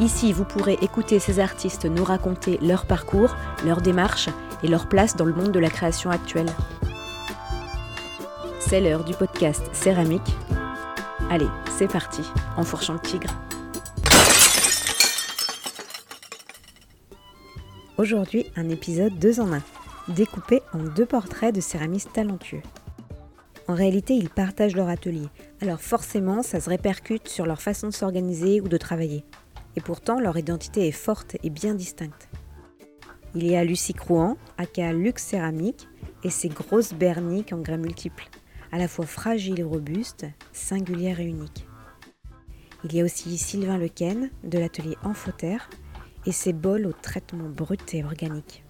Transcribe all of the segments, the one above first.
Ici, vous pourrez écouter ces artistes nous raconter leur parcours, leur démarche et leur place dans le monde de la création actuelle. C'est l'heure du podcast Céramique. Allez, c'est parti, en fourchant le tigre. Aujourd'hui, un épisode 2 en 1, découpé en deux portraits de céramistes talentueux. En réalité, ils partagent leur atelier, alors forcément, ça se répercute sur leur façon de s'organiser ou de travailler et pourtant leur identité est forte et bien distincte. Il y a Lucie Crouan, aka Luxe Céramique, et ses grosses berniques en grès multiples, à la fois fragiles et robustes, singulières et uniques. Il y a aussi Sylvain Lequen, de l'atelier Amphoterre, et ses bols au traitement brut et organique.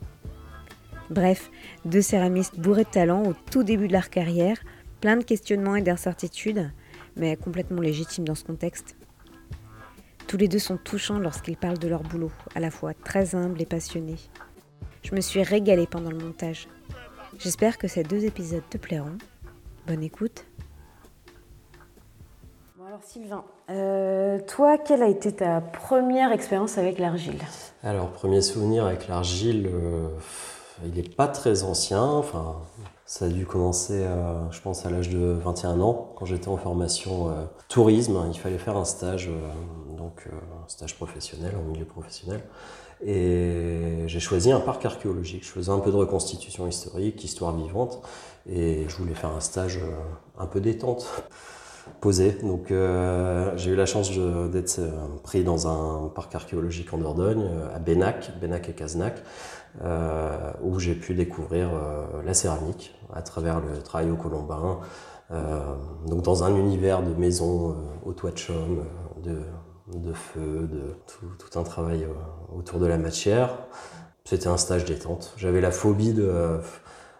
Bref, deux céramistes bourrés de talent au tout début de leur carrière, plein de questionnements et d'incertitudes, mais complètement légitimes dans ce contexte. Tous les deux sont touchants lorsqu'ils parlent de leur boulot, à la fois très humbles et passionnés. Je me suis régalée pendant le montage. J'espère que ces deux épisodes te plairont. Bonne écoute. Bon alors Sylvain, euh, toi, quelle a été ta première expérience avec l'argile? Alors, premier souvenir avec l'argile, euh, il n'est pas très ancien. Enfin, ça a dû commencer, euh, je pense, à l'âge de 21 ans, quand j'étais en formation tourisme. Il fallait faire un stage donc euh, un stage professionnel, en milieu professionnel. Et j'ai choisi un parc archéologique. Je faisais un peu de reconstitution historique, histoire vivante, et je voulais faire un stage euh, un peu détente, posé. Donc euh, j'ai eu la chance d'être pris dans un parc archéologique en Dordogne, à Bénac, Bénac et Cazenac, où j'ai pu découvrir la céramique à travers le travail au colombin. donc dans un univers de maisons au toit de chaume, de de feu, de tout, un travail euh, autour de la matière. C'était un stage détente. J'avais la phobie de,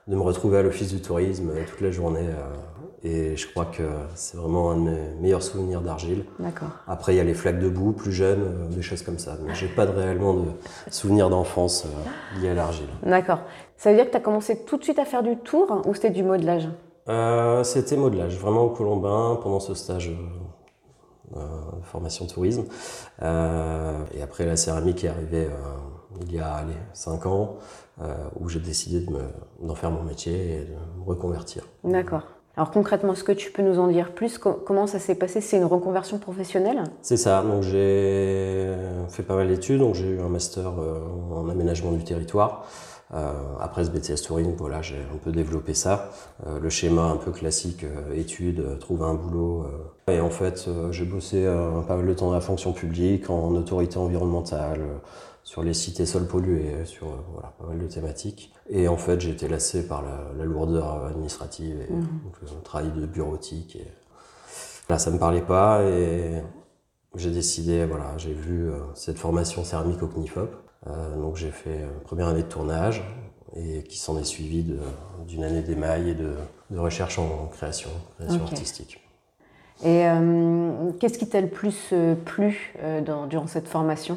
de me retrouver à l'office du tourisme euh, toute la journée. Euh, et je crois que c'est vraiment un de mes meilleurs souvenirs d'argile. D'accord. Après, il y a les flaques de boue, plus jeunes, des choses comme ça. Mais j'ai pas de, réellement de souvenirs d'enfance liés à l'argile. D'accord. Ça veut dire que tu as commencé tout de suite à faire du tour ou c'était du modelage? C'était modelage, vraiment au Colombin, pendant ce stage formation tourisme. Euh, et après, la céramique est arrivée euh, il y a allez, 5 ans, où j'ai décidé d'en faire mon métier et de me reconvertir. D'accord. Alors concrètement, est-ce que tu peux nous en dire plus? Comment ça s'est passé? C'est une reconversion professionnelle? C'est ça. Donc j'ai fait pas mal d'études. Donc j'ai eu un master en aménagement du territoire. Euh, après ce BTS Touring, voilà, j'ai un peu développé ça. Euh, le schéma un peu classique, euh, études, trouver un boulot. Et en fait, j'ai bossé pas mal de temps dans la fonction publique, en autorité environnementale, sur les cités sols pollués, sur voilà, pas mal de thématiques. Et en fait, j'ai été lassé par la, lourdeur administrative et mmh. le travail de bureautique. Et... Là, ça me parlait pas et j'ai décidé, voilà, j'ai vu cette formation céramique au CNIFOP. Euh, donc j'ai fait une première année de tournage et qui s'en est suivi d'une année d'émail et de, de, recherche en création, création artistique. Et euh, qu'est-ce qui t'a le plus euh, plu dans, durant cette formation?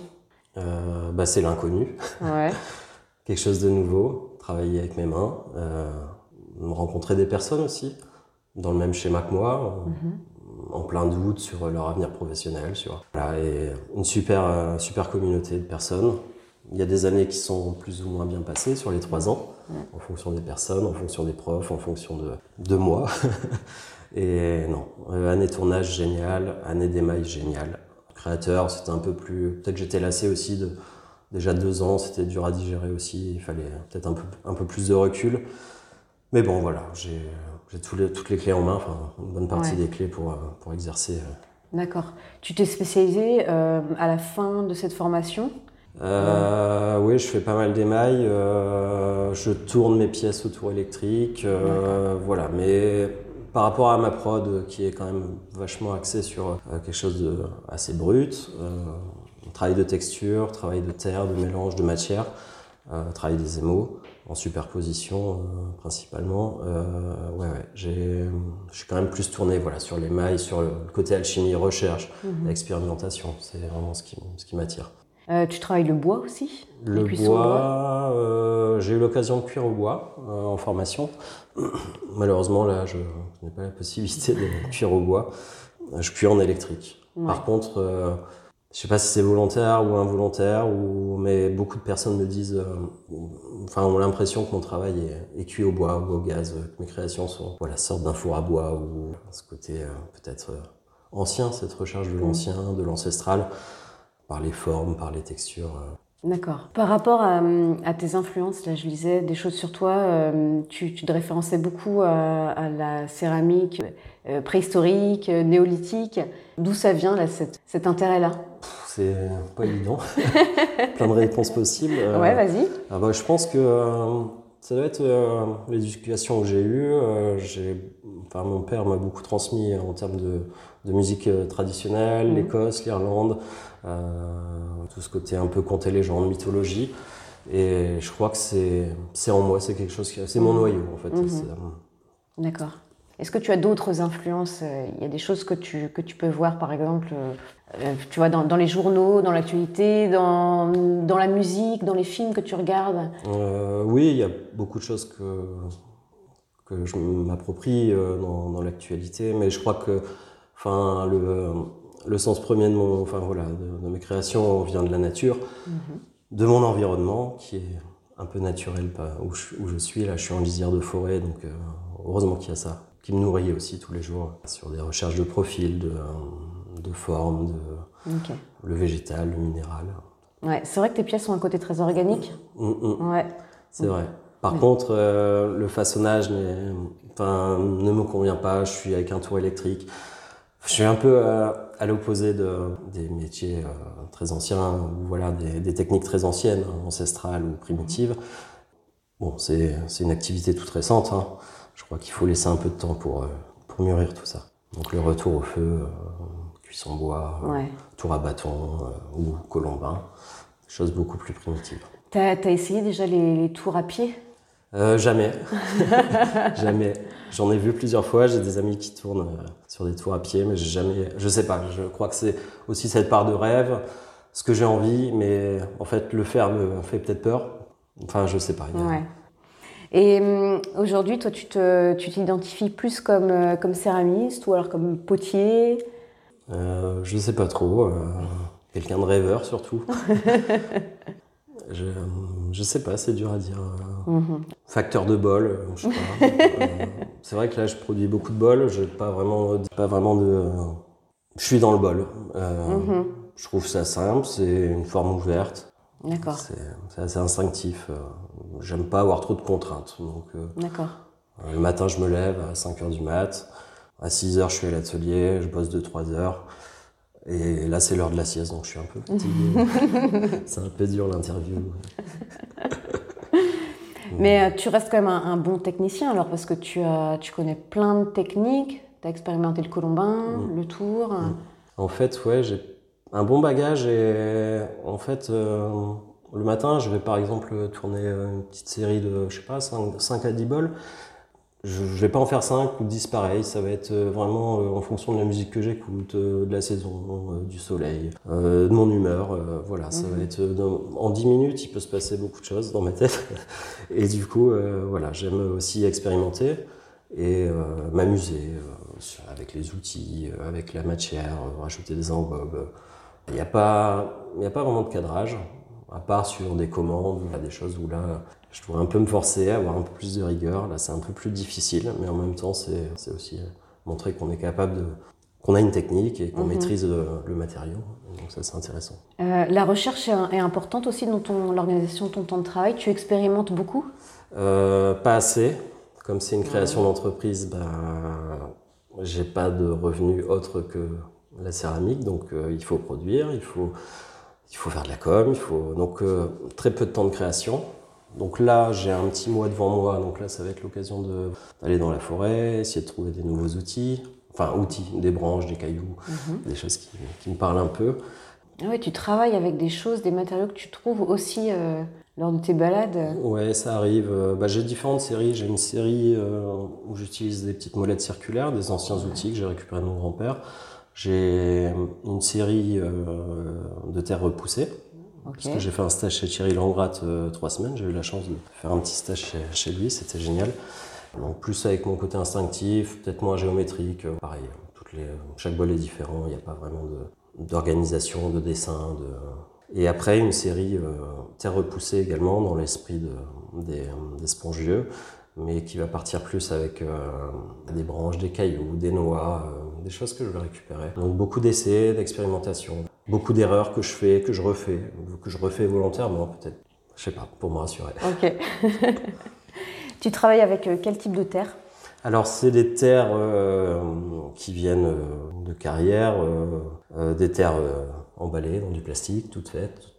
Bah, C'est l'inconnu. Ouais. Quelque chose de nouveau, travailler avec mes mains, rencontrer des personnes aussi, dans le même schéma que moi, mm-hmm. en plein doute sur leur avenir professionnel. Sur, voilà, et une super, super communauté de personnes il y a des années qui sont plus ou moins bien passées sur les trois ans, en fonction des personnes, en fonction des profs, en fonction de, de moi. Et non, euh, année tournage génial, année d'émail génial. Créateur, c'était un peu plus. Peut-être j'étais lassé aussi de déjà deux ans, c'était dur à digérer aussi. Il fallait peut-être un peu, un peu plus de recul. Mais bon, voilà, j'ai toutes les clés en main, enfin une bonne partie des clés pour, pour exercer. Euh. D'accord. Tu t'es spécialisé euh, à la fin de cette formation? Euh, oui, je fais pas mal d'émail. Euh, je tourne mes pièces autour électriques. Euh, voilà, mais par rapport à ma prod qui est quand même vachement axée sur quelque chose de assez brut, travail de texture, travail de terre, de mélange, de matière, travail des émaux en superposition principalement. ouais, ouais, j'ai, je suis quand même plus tourné voilà, sur les mailles, sur le côté alchimie, recherche, mhm. expérimentation. C'est vraiment ce qui, ce qui m'attire. Euh, tu travailles le bois aussi Le bois, euh, j'ai eu l'occasion de cuire au bois euh, en formation. Malheureusement, là, je n'ai pas la possibilité de cuire au bois. Je cuis en électrique. Par contre, je ne sais pas si c'est volontaire ou involontaire, ou... mais beaucoup de personnes me disent, enfin, ont l'impression que mon travail est, cuit au bois ou au gaz, que mes créations sont, voilà, sortent d'un four à bois ou ce côté peut-être ancien, cette recherche de l'ancien, de l'ancestral par les formes, par les textures. Euh. D'accord. Par rapport à, tes influences, là je lisais des choses sur toi, euh, tu, te référençais beaucoup à, la céramique euh, préhistorique, néolithique. D'où ça vient là, cet intérêt-là? C'est pas évident. Plein de réponses possibles. ouais, vas-y. Ah bah, je pense que ça doit être l'éducation que j'ai eue. enfin, mon père m'a beaucoup transmis en termes de, de musique traditionnelle, mmh. l'Écosse, l'Irlande. Euh, tout ce côté un peu conte légende, mythologie. Et je crois que c'est en moi, c'est quelque chose qui. C'est mon noyau, en fait. Euh, D'accord. Est-ce que tu as d'autres influences euh, Il y a des choses que tu, que tu peux voir, par exemple, tu vois, dans, dans les journaux, dans l'actualité, dans, dans, la musique, dans les films que tu regardes? Oui, il y a beaucoup de choses que, que je m'approprie dans, dans l'actualité, mais je crois que enfin, le, le sens premier de, mon, enfin, voilà, de, mes créations vient de la nature, mhm. de mon environnement qui est un peu naturel où je, où je suis. Là, je suis en lisière de forêt, donc euh, heureusement qu'il y a ça, qui me nourrit aussi tous les jours sur des recherches de profil, de, de forme, de, le végétal, le minéral. Ouais, c'est vrai que tes pièces ont un côté très organique. Mm, mm. Ouais. C'est vrai. Par contre, euh, le façonnage enfin, ne me convient pas. Je suis avec un tour électrique. Je suis un peu euh, à l'opposé de, des métiers euh, très anciens, ou voilà, des, techniques très anciennes, ancestrales ou primitives. Bon, c'est une activité toute récente. Hein. Je crois qu'il faut laisser un peu de temps pour, euh, pour mûrir tout ça. Donc le retour au feu, cuisson bois, tour à bâton ou colombin, choses beaucoup plus primitives. T'as as essayé déjà les tours à pied? Euh, jamais. jamais. J'en ai vu plusieurs fois. J'ai des amis qui tournent euh, sur des tours à pied, mais j'ai jamais. Je sais pas. Je crois que c'est aussi cette part de rêve, ce que j'ai envie, mais en fait, le faire me fait peut-être peur. Enfin, je sais pas. Ouais. Et hum, aujourd'hui, toi, tu t'identifies plus comme, euh, comme céramiste ou alors comme potier? Euh, Je sais pas trop. Quelqu'un de rêveur surtout. Je, je sais pas, c'est dur à dire. Mhm. Facteur de bol, euh, je sais pas. Euh, c'est vrai que là, je produis beaucoup de bol. Je pas vraiment, pas vraiment de. Je suis dans le bol. Euh, mhm. Je trouve ça simple. C'est une forme ouverte. D'accord. C'est assez instinctif. J'aime pas avoir trop de contraintes. Donc. D'accord. Le matin, je me lève à 5 h du mat. À 6 h je suis à l'atelier. Je bosse 2-3 heures. Et là, c'est l'heure de la sieste, donc je suis un peu fatigué. c'est un peu dur l'interview. Mais euh, tu restes quand même un, bon technicien alors, parce que tu connais plein de techniques. Tu as expérimenté le colombin, mm. le tour. Mm. En fait, ouais, j'ai un bon bagage et en fait, euh, le matin, je vais par exemple tourner une petite série de, je sais pas, 5, 5 à 10 bols. Je ne vais pas en faire 5 ou 10 pareil, ça va être euh, vraiment euh, en fonction de la musique que j'écoute, euh, de la saison, du soleil, de mon humeur. voilà, ça va mhm. être en 10 minutes, il peut se passer beaucoup de choses dans ma tête. Et du coup, voilà, j'aime aussi expérimenter et m'amuser avec les outils, avec la matière, rajouter des embobes. Il n'y a, pas, a pas vraiment de cadrage, à part sur des commandes, des choses où là, je dois un peu me forcer à avoir un peu plus de rigueur. Là, c'est un peu plus difficile, mais en même temps, c'est aussi euh, montrer qu'on est capable de qu'on a une technique et qu'on mhm. maîtrise le, matériau. Donc ça, c'est intéressant. Euh, la recherche est, importante aussi dans l'organisation de ton temps de travail. Tu expérimentes beaucoup? Euh, Pas assez. Comme c'est une création d'entreprise, ben, j'ai pas de revenus autres que la céramique, donc il faut produire, il faut, il faut faire de la com, il faut donc très peu de temps de création. Donc là, j'ai un petit mois devant moi, donc là, ça va être l'occasion d'aller dans la forêt, essayer de trouver des nouveaux outils, enfin outils, des branches, des cailloux, mhm. des choses qui, me parlent un peu. Ah oui, tu travailles avec des choses, des matériaux que tu trouves aussi lors de tes balades Ouais, ça arrive. Bah, j'ai différentes séries. J'ai une série où j'utilise des petites molettes circulaires, des anciens outils que j'ai récupérés de mon grand-père. J'ai une série de terre repoussée parce que j'ai fait un stage chez Thierry Langratte euh, trois semaines. J'ai eu la chance de faire un petit stage chez, lui, c'était génial. Donc plus avec mon côté instinctif, peut-être moins géométrique. Euh, pareil, toutes les, chaque bol est différent. Il n'y a pas vraiment d'organisation, de, dessin. De... Et après une série euh, terre repoussée également dans l'esprit de, des, des, spongieux, mais qui va partir plus avec des branches, des cailloux, des noix, des choses que je vais récupérer. Donc beaucoup d'essais, d'expérimentation beaucoup d'erreurs que je fais, que je refais, que je refais volontairement peut-être. Je sais pas, pour me rassurer. Ok. tu travailles avec euh, quel type de terre? Alors c'est des terres euh, qui viennent euh, de carrière, des terres emballées dans du plastique, toutes faites,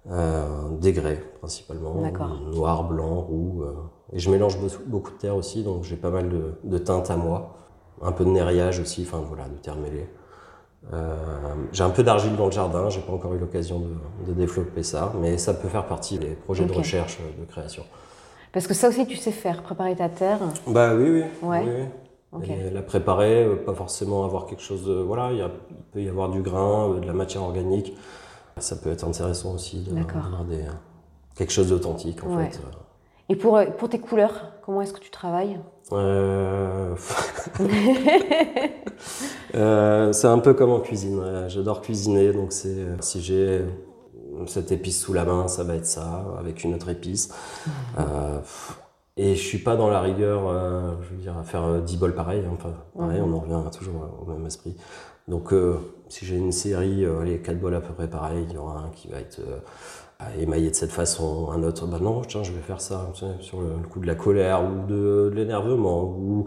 des grès principalement, noir, blanc, roux. et je mélange beaucoup de terres aussi, donc j'ai pas mal de, de, teintes à moi, un peu de neiriage aussi, enfin voilà, de terre mêlée. Euh, j'ai un peu d'argile dans le jardin, j'ai pas encore eu l'occasion de, développer ça, mais ça peut faire partie des projets de recherche, euh, de création. Parce que ça aussi, tu sais faire, préparer ta terre Bah oui, oui. Ouais. la préparer, euh, pas forcément avoir quelque chose de. Voilà, il, peut y avoir du grain, de la matière organique. Ça peut être intéressant aussi d'avoir des, quelque chose d'authentique en fait. Et pour, pour tes couleurs, comment est-ce que tu travailles euh... euh, c'est un peu comme en cuisine. J'adore cuisiner, donc c'est si j'ai cette épice sous la main, ça va être ça, avec une autre épice. Mmh. Euh, et je suis pas dans la rigueur, euh, je veux dire, à faire 10 bols pareil. Hein. Enfin, pareil, mmh. on en revient toujours au même esprit. Donc, si j'ai une série, allez, 4 bols à peu près pareil, il y aura un qui va être émailler de cette façon, un autre, bah non, tiens, je vais faire ça, sur le, coup de la colère ou de, l'énervement ou,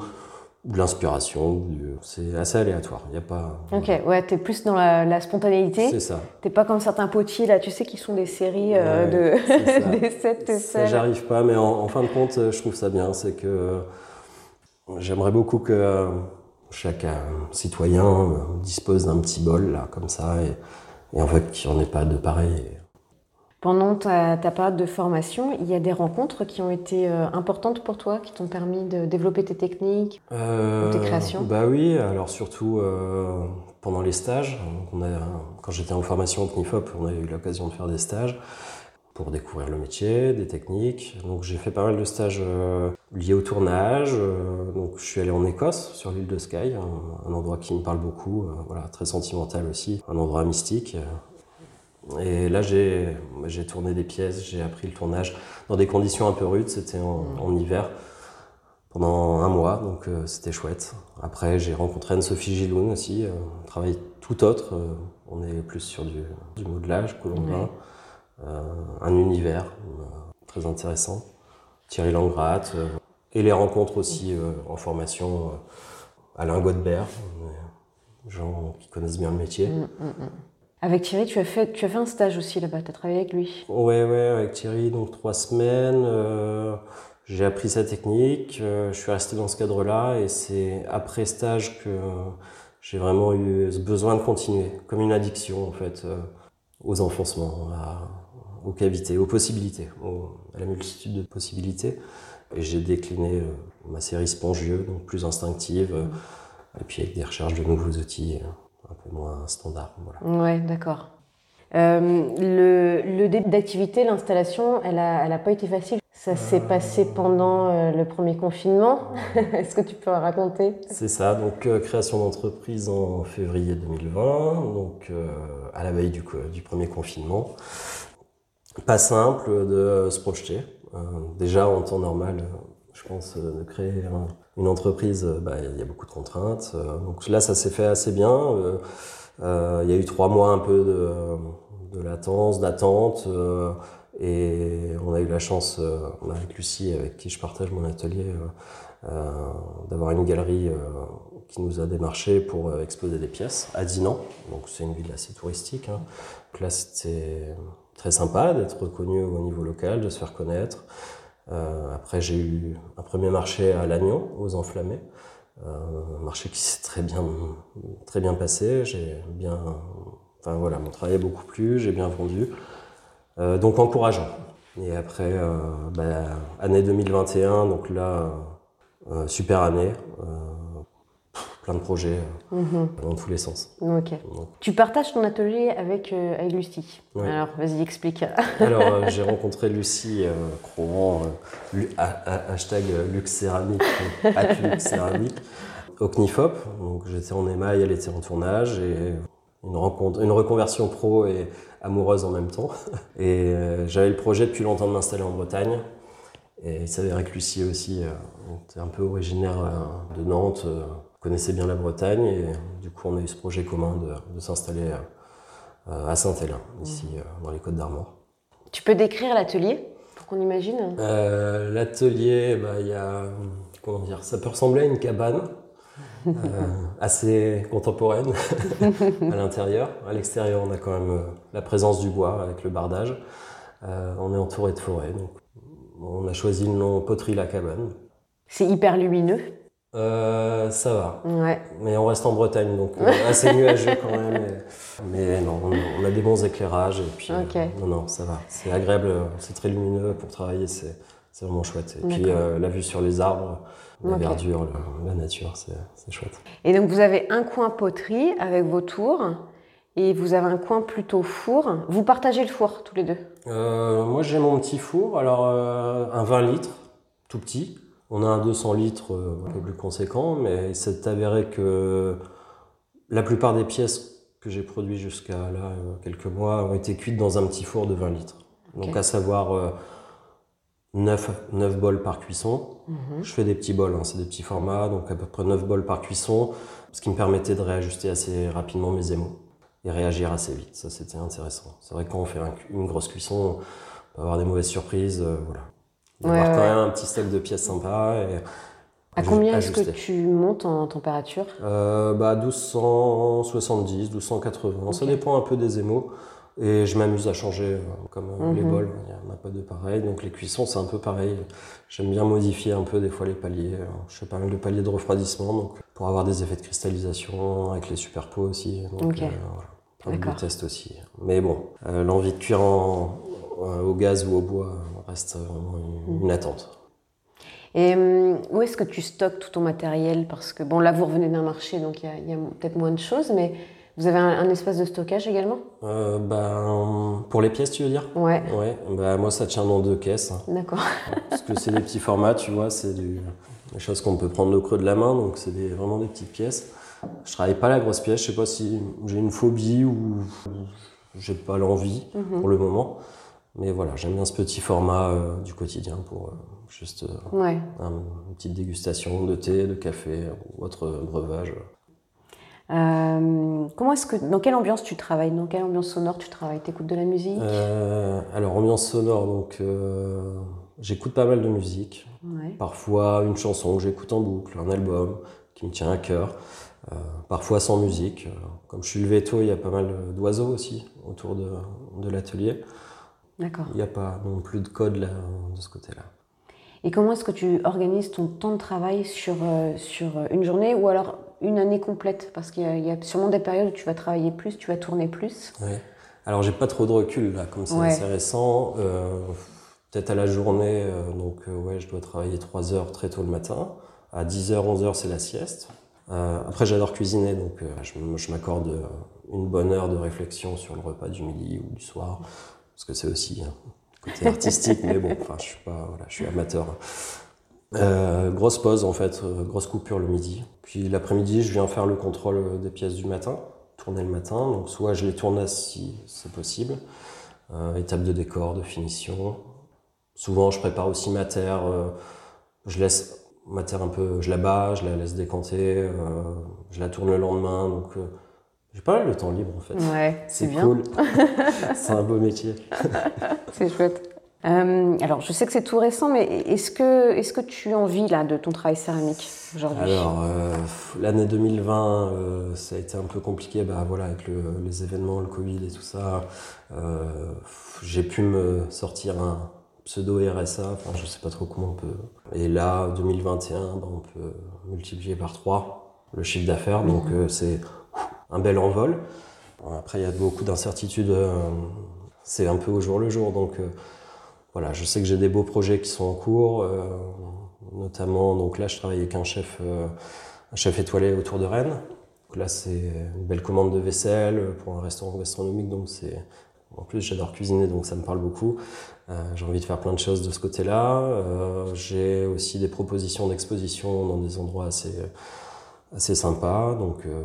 de l'inspiration. C'est assez aléatoire. Il y a pas. Ok, ouais, t'es plus dans la, spontanéité. C'est ça. T'es pas comme certains potiers là, tu sais, qui sont des séries euh, de des sets Ça, j'arrive pas, mais en, fin de compte, je trouve ça bien. C'est que j'aimerais beaucoup que chaque euh, citoyen euh, dispose d'un petit bol là, comme ça, et, et en fait qu'il n'y en ait pas de pareil. Pendant ta, période de formation, il y a des rencontres qui ont été euh, importantes pour toi, qui t'ont permis de développer tes techniques, euh, tes créations? Bah oui, alors surtout euh, pendant les stages. quand j'étais en formation au CNIFOP, on a eu l'occasion de faire des stages pour découvrir le métier, des techniques. Donc j'ai fait pas mal de stages liés au tournage. donc je suis allé en Écosse, sur l'île de Skye, un, un, endroit qui me parle beaucoup, voilà, très sentimental aussi, un endroit mystique. Et là, j'ai tourné des pièces, j'ai appris le tournage dans des conditions un peu rudes. C'était en, hiver pendant un mois, donc euh, c'était chouette. Après, j'ai rencontré Anne-Sophie Giloun aussi, euh, un travail tout autre. Euh, on est plus sur du, du modelage colombien, un univers très intéressant. Thierry Langratte, et les rencontres aussi en formation. Alain Godbert, gens qui connaissent bien le métier. Mm, mm, mm. Avec Thierry, tu as fait, tu as fait un stage aussi là-bas, tu as travaillé avec lui Ouais, ouais, avec Thierry, donc trois semaines. Euh, j'ai appris sa technique, euh, je suis resté dans ce cadre-là et c'est après stage que j'ai vraiment eu ce besoin de continuer, comme une addiction en fait, euh, aux enfoncements, aux cavités, aux possibilités, à la multitude de possibilités. Et j'ai décliné ma série spongieux, donc plus instinctive, et puis avec des recherches de nouveaux outils un peu moins standard. Voilà. Ouais, d'accord. Euh, le, le, début d'activité, l'installation, elle n'a elle a pas été facile. Ça s'est euh, passé pendant euh, le premier confinement. Est-ce que tu peux raconter? C'est ça, donc création d'entreprise en février 2020, donc à la veille du, du, premier confinement. Pas simple de se projeter. déjà en temps normal, je pense, de créer un, une entreprise, euh, bah, il y a beaucoup de contraintes. Euh, donc là, ça s'est fait assez bien. Euh, il y a eu trois mois un peu de, latence, d'attente. et on a eu la chance, avec Lucie, avec qui je partage mon atelier, d'avoir une galerie qui nous a démarché pour exposer des pièces à Dinan. Donc c'est une ville assez touristique. Hein. Donc là, c'était très sympa d'être reconnu au niveau local, de se faire connaître. Euh, après, j'ai eu un premier marché à Lannion, aux Enflammés. Euh, un marché qui s'est très bien, très bien passé. J'ai bien, Enfin voilà, mon travail a beaucoup plu, j'ai bien vendu. donc encourageant. Et après, bah, année 2021, donc là, super année plein de projets euh, mhm. dans tous les sens. Ok. Tu partages ton atelier avec, euh, avec Lucie. Alors, vas-y, explique. Alors, euh, j'ai rencontré Lucie Crohan, hashtag Luxe Céramique, Céramique, au CNIFOP. Donc, j'étais en émail, elle était en tournage et une, rencontre, une reconversion pro et amoureuse en même temps. Et j'avais le projet depuis longtemps de m'installer en Bretagne. Et il s'avérait que Lucie aussi était un peu originaire de Nantes connaissait bien la Bretagne et du coup on a eu ce projet commun de, s'installer euh, à Saint-Hélène, ici mmh. euh, dans les Côtes d'Armor. Tu peux décrire l'atelier pour qu'on imagine? Euh, L'atelier, bah, y a, comment dire, ça peut ressembler à une cabane. assez contemporaine à l'intérieur. À l'extérieur, on a quand même la présence du bois avec le bardage. on est entouré de forêt, donc on a choisi le nom Poterie la Cabane. C'est hyper lumineux. Euh, ça va. Ouais. Mais on reste en Bretagne, donc euh, assez nuageux quand même. Mais non, on, a des bons éclairages et puis euh, non, non, ça va. C'est agréable, c'est très lumineux pour travailler, c'est vraiment chouette. Et puis la vue sur les arbres, la verdure, la, nature, c'est chouette. Et donc vous avez un coin poterie avec vos tours et vous avez un coin plutôt four. Vous partagez le four tous les deux? Moi j'ai mon petit four, alors un 20 litres, tout petit. On a un 200 litres euh, un peu plus conséquent, mais il s'est avéré que la plupart des pièces que j'ai produites jusqu'à là, euh, quelques mois, ont été cuites dans un petit four de 20 litres. Donc à savoir 9, euh, 9 bols par cuisson. Mhm. Je fais des petits bols, hein, c'est des petits formats, donc à peu près 9 bols par cuisson, ce qui me permettait de réajuster assez rapidement mes émaux et réagir assez vite. Ça, c'était intéressant. C'est vrai que quand on fait une grosse cuisson, on peut avoir des mauvaises surprises. voilà. Il avoir quand même un petit stock de pièces sympas. Et à combien est-ce que tu montes en température? Euh, bah 1270, 1280, ça dépend un peu des émaux. Et je m'amuse à changer, euh, comme euh, les mhm. bols, il n'y en a pas de pareil. Donc les cuissons, c'est un peu pareil. J'aime bien modifier un peu des fois les paliers. Je fais pas mal de paliers de refroidissement donc, pour avoir des effets de cristallisation avec les superpos aussi. Donc, euh, voilà. de tests aussi. Mais bon, l'envie de cuire en, au gaz ou au bois reste vraiment une, mm. attente. Et hum, où est-ce que tu stockes tout ton matériel? Parce que, bon, là, vous revenez d'un marché, donc il y a, peut-être moins de choses, mais vous avez un, espace de stockage également? Euh, ben, Pour les pièces, tu veux dire? Ouais. ouais ben, moi, ça tient dans deux caisses. D'accord. Parce que c'est des petits formats, tu vois, c'est des choses qu'on peut prendre au creux de la main, donc c'est vraiment des petites pièces. Je travaille pas la grosse pièce, je sais pas si j'ai une phobie ou j'ai pas l'envie mhm. pour le moment. Mais voilà, j'aime bien ce petit format euh, du quotidien pour euh, juste euh, une petite dégustation de thé, de café ou autre breuvage. comment est-ce que, dans quelle ambiance tu travailles? Dans quelle ambiance sonore tu travailles? T'écoutes de la musique? Alors ambiance sonore, donc j'écoute pas mal de musique. Parfois une chanson que j'écoute en boucle, un album qui me tient à cœur. parfois sans musique. Comme je suis levé tôt, il y a pas mal d'oiseaux aussi autour de, de l'atelier. D'accord. Il n'y a pas non plus de code là, de ce côté-là. Et comment est-ce que tu organises ton temps de travail sur, euh, sur une journée ou alors une année complète? Parce qu'il y, a sûrement des périodes où tu vas travailler plus, tu vas tourner plus. Oui. Alors j'ai pas trop de recul là, comme c'est assez récent. Euh, peut-être à la journée, euh, donc ouais, je dois travailler 3 heures très tôt le matin. À 10h, 11h, c'est la sieste. après, j'adore cuisiner, donc je, je m'accorde une bonne heure de réflexion sur le repas du midi ou du soir parce que c'est aussi un côté artistique, mais bon, enfin, je suis pas, voilà, je suis amateur. Euh, grosse pause en fait, euh, grosse coupure le midi. Puis l'après-midi, je viens faire le contrôle des pièces du matin, tourner le matin. Donc soit je les tourne si c'est possible, euh, étape de décor, de finition. Souvent, je prépare aussi ma terre. je laisse ma terre un peu, je la bats, je la laisse décanter, je la tourne le lendemain. Donc j'ai pas mal de temps libre en fait. Ouais, c'est cool. c'est un beau métier. c'est chouette. Euh, alors, je sais que c'est tout récent, mais est-ce que, est que tu en vis là, de ton travail céramique aujourd'hui? Alors, euh, l'année 2020, euh, ça a été un peu compliqué bah, voilà, avec les événements, le Covid et tout ça. J'ai pu me sortir un pseudo RSA, enfin, je sais pas trop comment on peut. Et là, 2021, bah, on peut multiplier par 3 le chiffre d'affaires, donc mhm. c'est un bel envol. Après, il y a beaucoup d'incertitudes. c'est un peu au jour le jour. Donc voilà, je sais que j'ai des beaux projets qui sont en cours. notamment, donc là, je travaille avec un chef, un chef étoilé autour de Rennes. Là, c'est une belle commande de vaisselle pour un restaurant gastronomique. Donc c'est en plus, j'adore cuisiner, donc ça me parle beaucoup. Euh, j'ai envie de faire plein de choses de ce côté-là. Euh, j'ai aussi des propositions d'exposition dans des endroits assez, assez sympas. Donc, euh,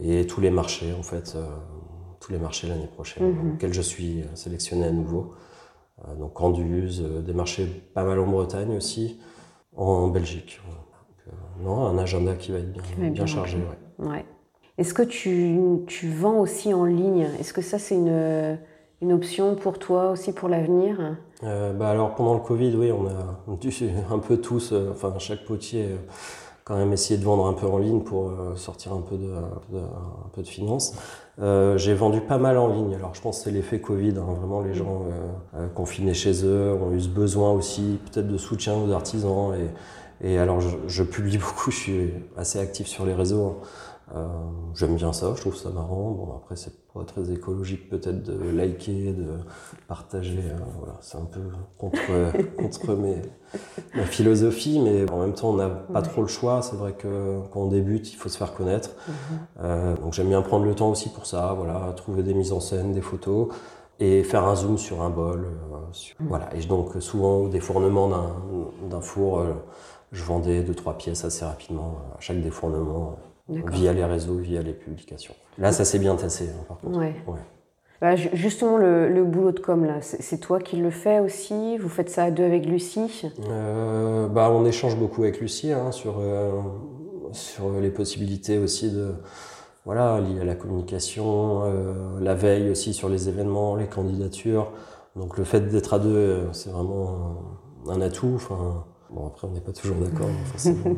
et tous les marchés, en fait, tous les marchés l'année prochaine, mm auxquels je suis sélectionné à nouveau. donc Anduze, des marchés pas mal en Bretagne aussi, en Belgique. non, un agenda qui va être bien, bien, chargé. Ouais. Est-ce que tu, tu, vends aussi en ligne? Est-ce que ça, c'est une une option pour toi aussi pour l'avenir? Euh, bah Alors pendant le Covid, oui, on a dû un peu tous, euh, enfin chaque potier, euh, quand même essayé de vendre un peu en ligne pour sortir un peu de, un peu de finances. J'ai vendu pas mal en ligne. Alors je pense que c'est l'effet Covid. Hein. Vraiment, les gens confinés chez eux ont eu ce besoin aussi peut-être de soutien aux artisans. Et, et alors je, je, publie beaucoup. Je suis assez actif sur les réseaux. Hein. Euh, j'aime bien ça, je trouve ça marrant. Bon, après, c'est pas très écologique peut-être de liker, de partager. Euh, voilà, c'est un peu contre, contre mes, ma philosophie, mais en même temps, on n'a pas trop le choix. C'est vrai que quand on débute, il faut se faire connaître. Mhm. euh, donc, j'aime bien prendre le temps aussi pour ça. Voilà, trouver des mises en scène, des photos et faire un zoom sur un bol. Euh, mhm. Voilà. Et donc, souvent, au défournement d'un four, je vendais deux, trois pièces assez rapidement à chaque défournement via les réseaux, via les publications. Là, ça s'est bien tassé, hein, par contre. Ouais. Bah, justement, le, boulot de com, là, c'est toi qui le fais aussi? Vous faites ça à deux avec Lucie? Euh, bah, On échange beaucoup avec Lucie hein, sur, euh, sur les possibilités aussi de, voilà, liées à la communication, euh, la veille aussi sur les événements, les candidatures. Donc le fait d'être à deux, c'est vraiment un, atout. Enfin, bon, après, on n'est pas toujours d'accord, forcément.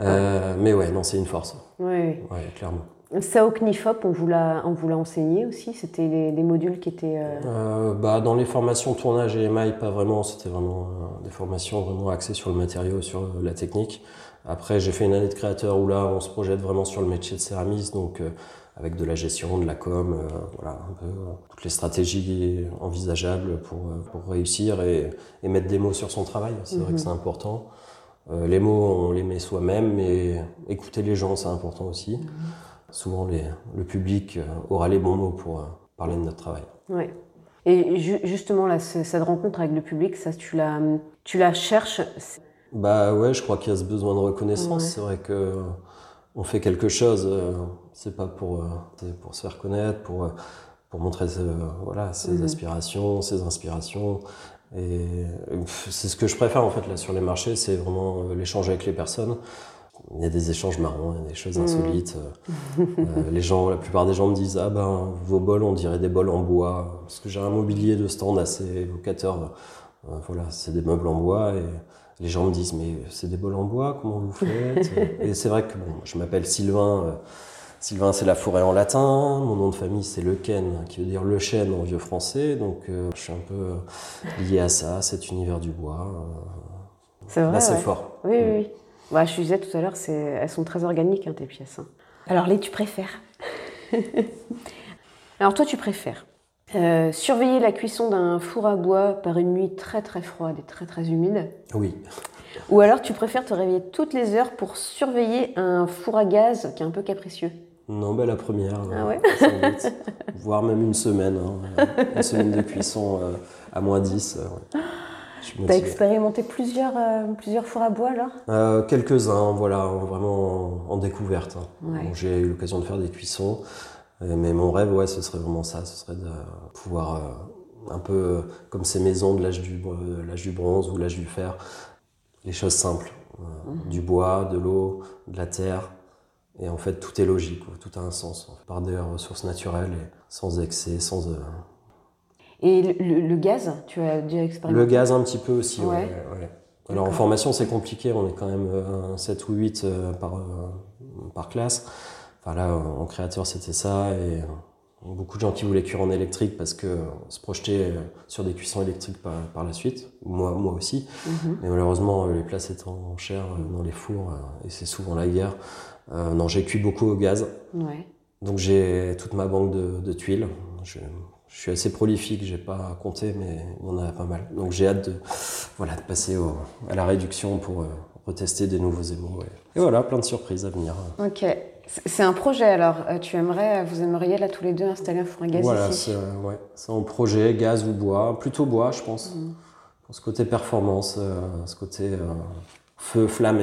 Euh, mais ouais, non, c'est une force. Oui. Ouais, clairement. Ça au CNIFOP, on vous l'a, on vous l'a enseigné aussi? C'était des, modules qui étaient... Euh, euh... bah, dans les formations tournage et émail, pas vraiment. C'était vraiment des formations vraiment axées sur le matériau, sur la technique. Après, j'ai fait une année de créateur où là, on se projette vraiment sur le métier de céramiste, donc avec de la gestion, de la com, voilà, un peu toutes les stratégies envisageables pour, pour réussir et, et, mettre des mots sur son travail. C'est vrai que mhm. c'est important. Euh, les mots, on les met soi-même, mais écouter les gens, c'est important aussi. Souvent, le public euh, aura les bons mots pour euh, parler de notre travail. Ouais. Et justement, là, cette rencontre avec le public, ça, tu la, tu la cherches Bah ouais, je crois qu'il y a ce besoin de reconnaissance. C'est vrai que on fait quelque chose, c'est pas pour, pour se faire connaître, pour, pour montrer voilà, ses mhm. aspirations, ses inspirations. Et c'est ce que je préfère en fait là sur les marchés, c'est vraiment euh, l'échange avec les personnes. Il y a des échanges marrants, il y a des choses mmh. insolites. Euh, euh, les gens, la plupart des gens me disent ah ben vos bols, on dirait des bols en bois, parce que j'ai un mobilier de stand assez évocateur. voilà, c'est des meubles en bois et les gens me disent mais c'est des bols en bois, comment vous faites? Et c'est vrai que bon, je m'appelle Sylvain. Sylvain, c'est la forêt en latin. Mon nom de famille, c'est Le Ken, qui veut dire le chêne en vieux français. Donc, euh, je suis un peu euh, lié à ça, cet univers du bois. Euh. C'est vrai. Là, c'est fort. Oui, oui. oui. Bah, je disais tout à l'heure, elles sont très organiques, hein, tes pièces. Hein. Alors, les, tu préfères? Alors, toi, tu préfères surveiller la cuisson d'un four à bois par une nuit très très froide et très très humide? Oui. Ou alors tu préfères te réveiller toutes les heures pour surveiller un four à gaz qui est un peu capricieux? Non, bah, la première. Ah ouais? Voire même une semaine. Hein, une semaine de cuisson euh, à moins 10. Euh, tu as expérimenté plusieurs, euh, plusieurs fours à bois là? Quelques-uns, voilà, vraiment en, découverte. Hein. J'ai eu l'occasion de faire des cuissons. Mais mon rêve, ouais, ce serait vraiment ça. Ce serait de pouvoir, un peu comme ces maisons de l'âge du, du bronze ou l'âge du fer, les choses simples. Mhm. Du bois, de l'eau, de la terre. Et en fait, tout est logique, tout a un sens. Par des ressources naturelles et sans excès, sans. Euh, et le, gaz, tu as déjà expérimenté Le gaz, un petit peu aussi, ouais. Alors en formation, c'est compliqué, on est quand même 7 euh, ou 8 euh, par, par classe. Enfin là, en créateur, c'était ça. Et Beaucoup de gens qui voulaient cuire en électrique parce que se projeter sur des cuissons électriques par, la suite, moi, moi aussi. Mhm. Mais malheureusement, les places étant chères dans les fours, et c'est souvent la guerre, non, j'ai cuit beaucoup au gaz. Ouais. Donc j'ai toute ma banque de, tuiles. Je, suis assez prolifique, j'ai pas compté, mais en a pas mal. Donc j'ai hâte de, voilà, de passer à la réduction pour euh, retester des nouveaux émaux. Et, voilà, plein de surprises à venir. Ok. C'est un projet alors. Euh, tu aimerais, vous aimeriez là tous les deux installer un four à gaz voilà, ici? Voilà, c'est ouais, un projet, gaz ou bois. Plutôt bois, je pense. Mmh. Ce côté performance, ce côté feu, flamme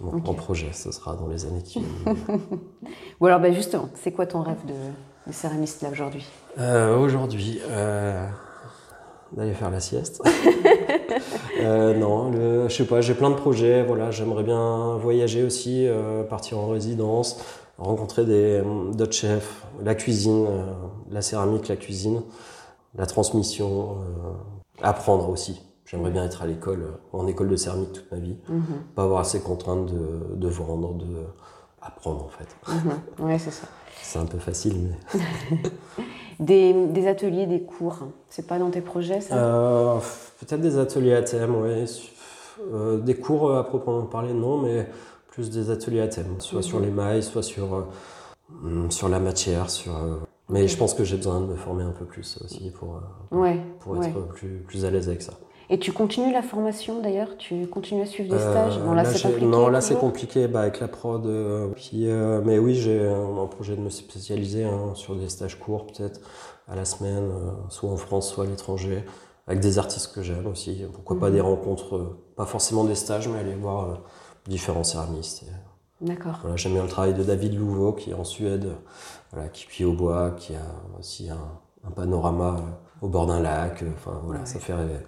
et. Ouais. Mon, projet, ce sera dans les années qui viennent. Ou alors, ben justement, c'est quoi ton rêve de, céramiste là aujourd'hui? Euh, Aujourd'hui, euh, d'aller faire la sieste. euh, non, le, je sais pas, j'ai plein de projets. Voilà, j'aimerais bien voyager aussi, partir en résidence, rencontrer d'autres chefs, la cuisine, la céramique, la cuisine, la transmission, apprendre aussi. J'aimerais bien être à l'école, en école de céramique toute ma vie. Mhm. Pas avoir assez contraintes de, de, vendre, de apprendre en fait. Mhm. Ouais, c'est ça. C'est un peu facile, mais. des, des, ateliers, des cours, c'est pas dans tes projets ça? Euh, Peut-être des ateliers à thème, oui. Euh, des cours à proprement parler, non, mais plus des ateliers à thème, soit mhm. sur les mailles, soit sur, euh, sur la matière, sur. mais je pense que j'ai besoin de me former un peu plus aussi pour, pour être plus, plus à l'aise avec ça. Et tu continues la formation d'ailleurs? Tu continues à suivre des euh, stages? Non, là, c'est compliqué. Non, là c'est compliqué bah, avec la prod. Euh, puis, euh, mais oui, j'ai un, projet de me spécialiser hein, sur des stages courts peut-être à la semaine, soit en France, soit à l'étranger, avec des artistes que j'aime aussi. Pourquoi pas mhm. des rencontres, pas forcément des stages, mais aller voir différents céramistes. D'accord. Voilà, J'aime bien le travail de David Louveau qui est en Suède, voilà, qui cuit au bois, qui a aussi un, un panorama au bord d'un lac. Euh, enfin voilà, ça fait rêver.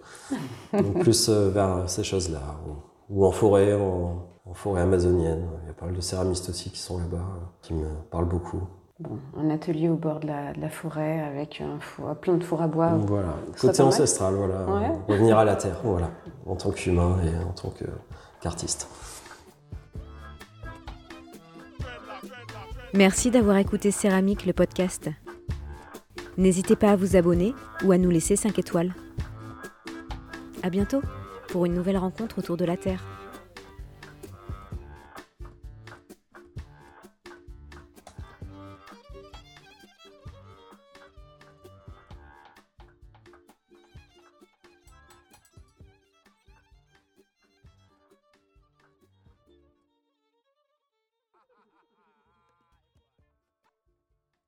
Donc plus euh, vers ces choses-là. Ou en forêt, en, forêt amazonienne. Il y a pas mal de céramistes aussi qui sont là-bas, euh, qui me parlent beaucoup. Bon, un atelier au bord de la, forêt avec un four, plein de fours à bois. Voilà, côté ancestral, voilà. Revenir à la terre, voilà, en tant qu'humain et en tant qu'artiste. Merci d'avoir écouté Céramique, le podcast. N'hésitez pas à vous abonner ou à nous laisser 5 étoiles. A bientôt pour une nouvelle rencontre autour de la Terre.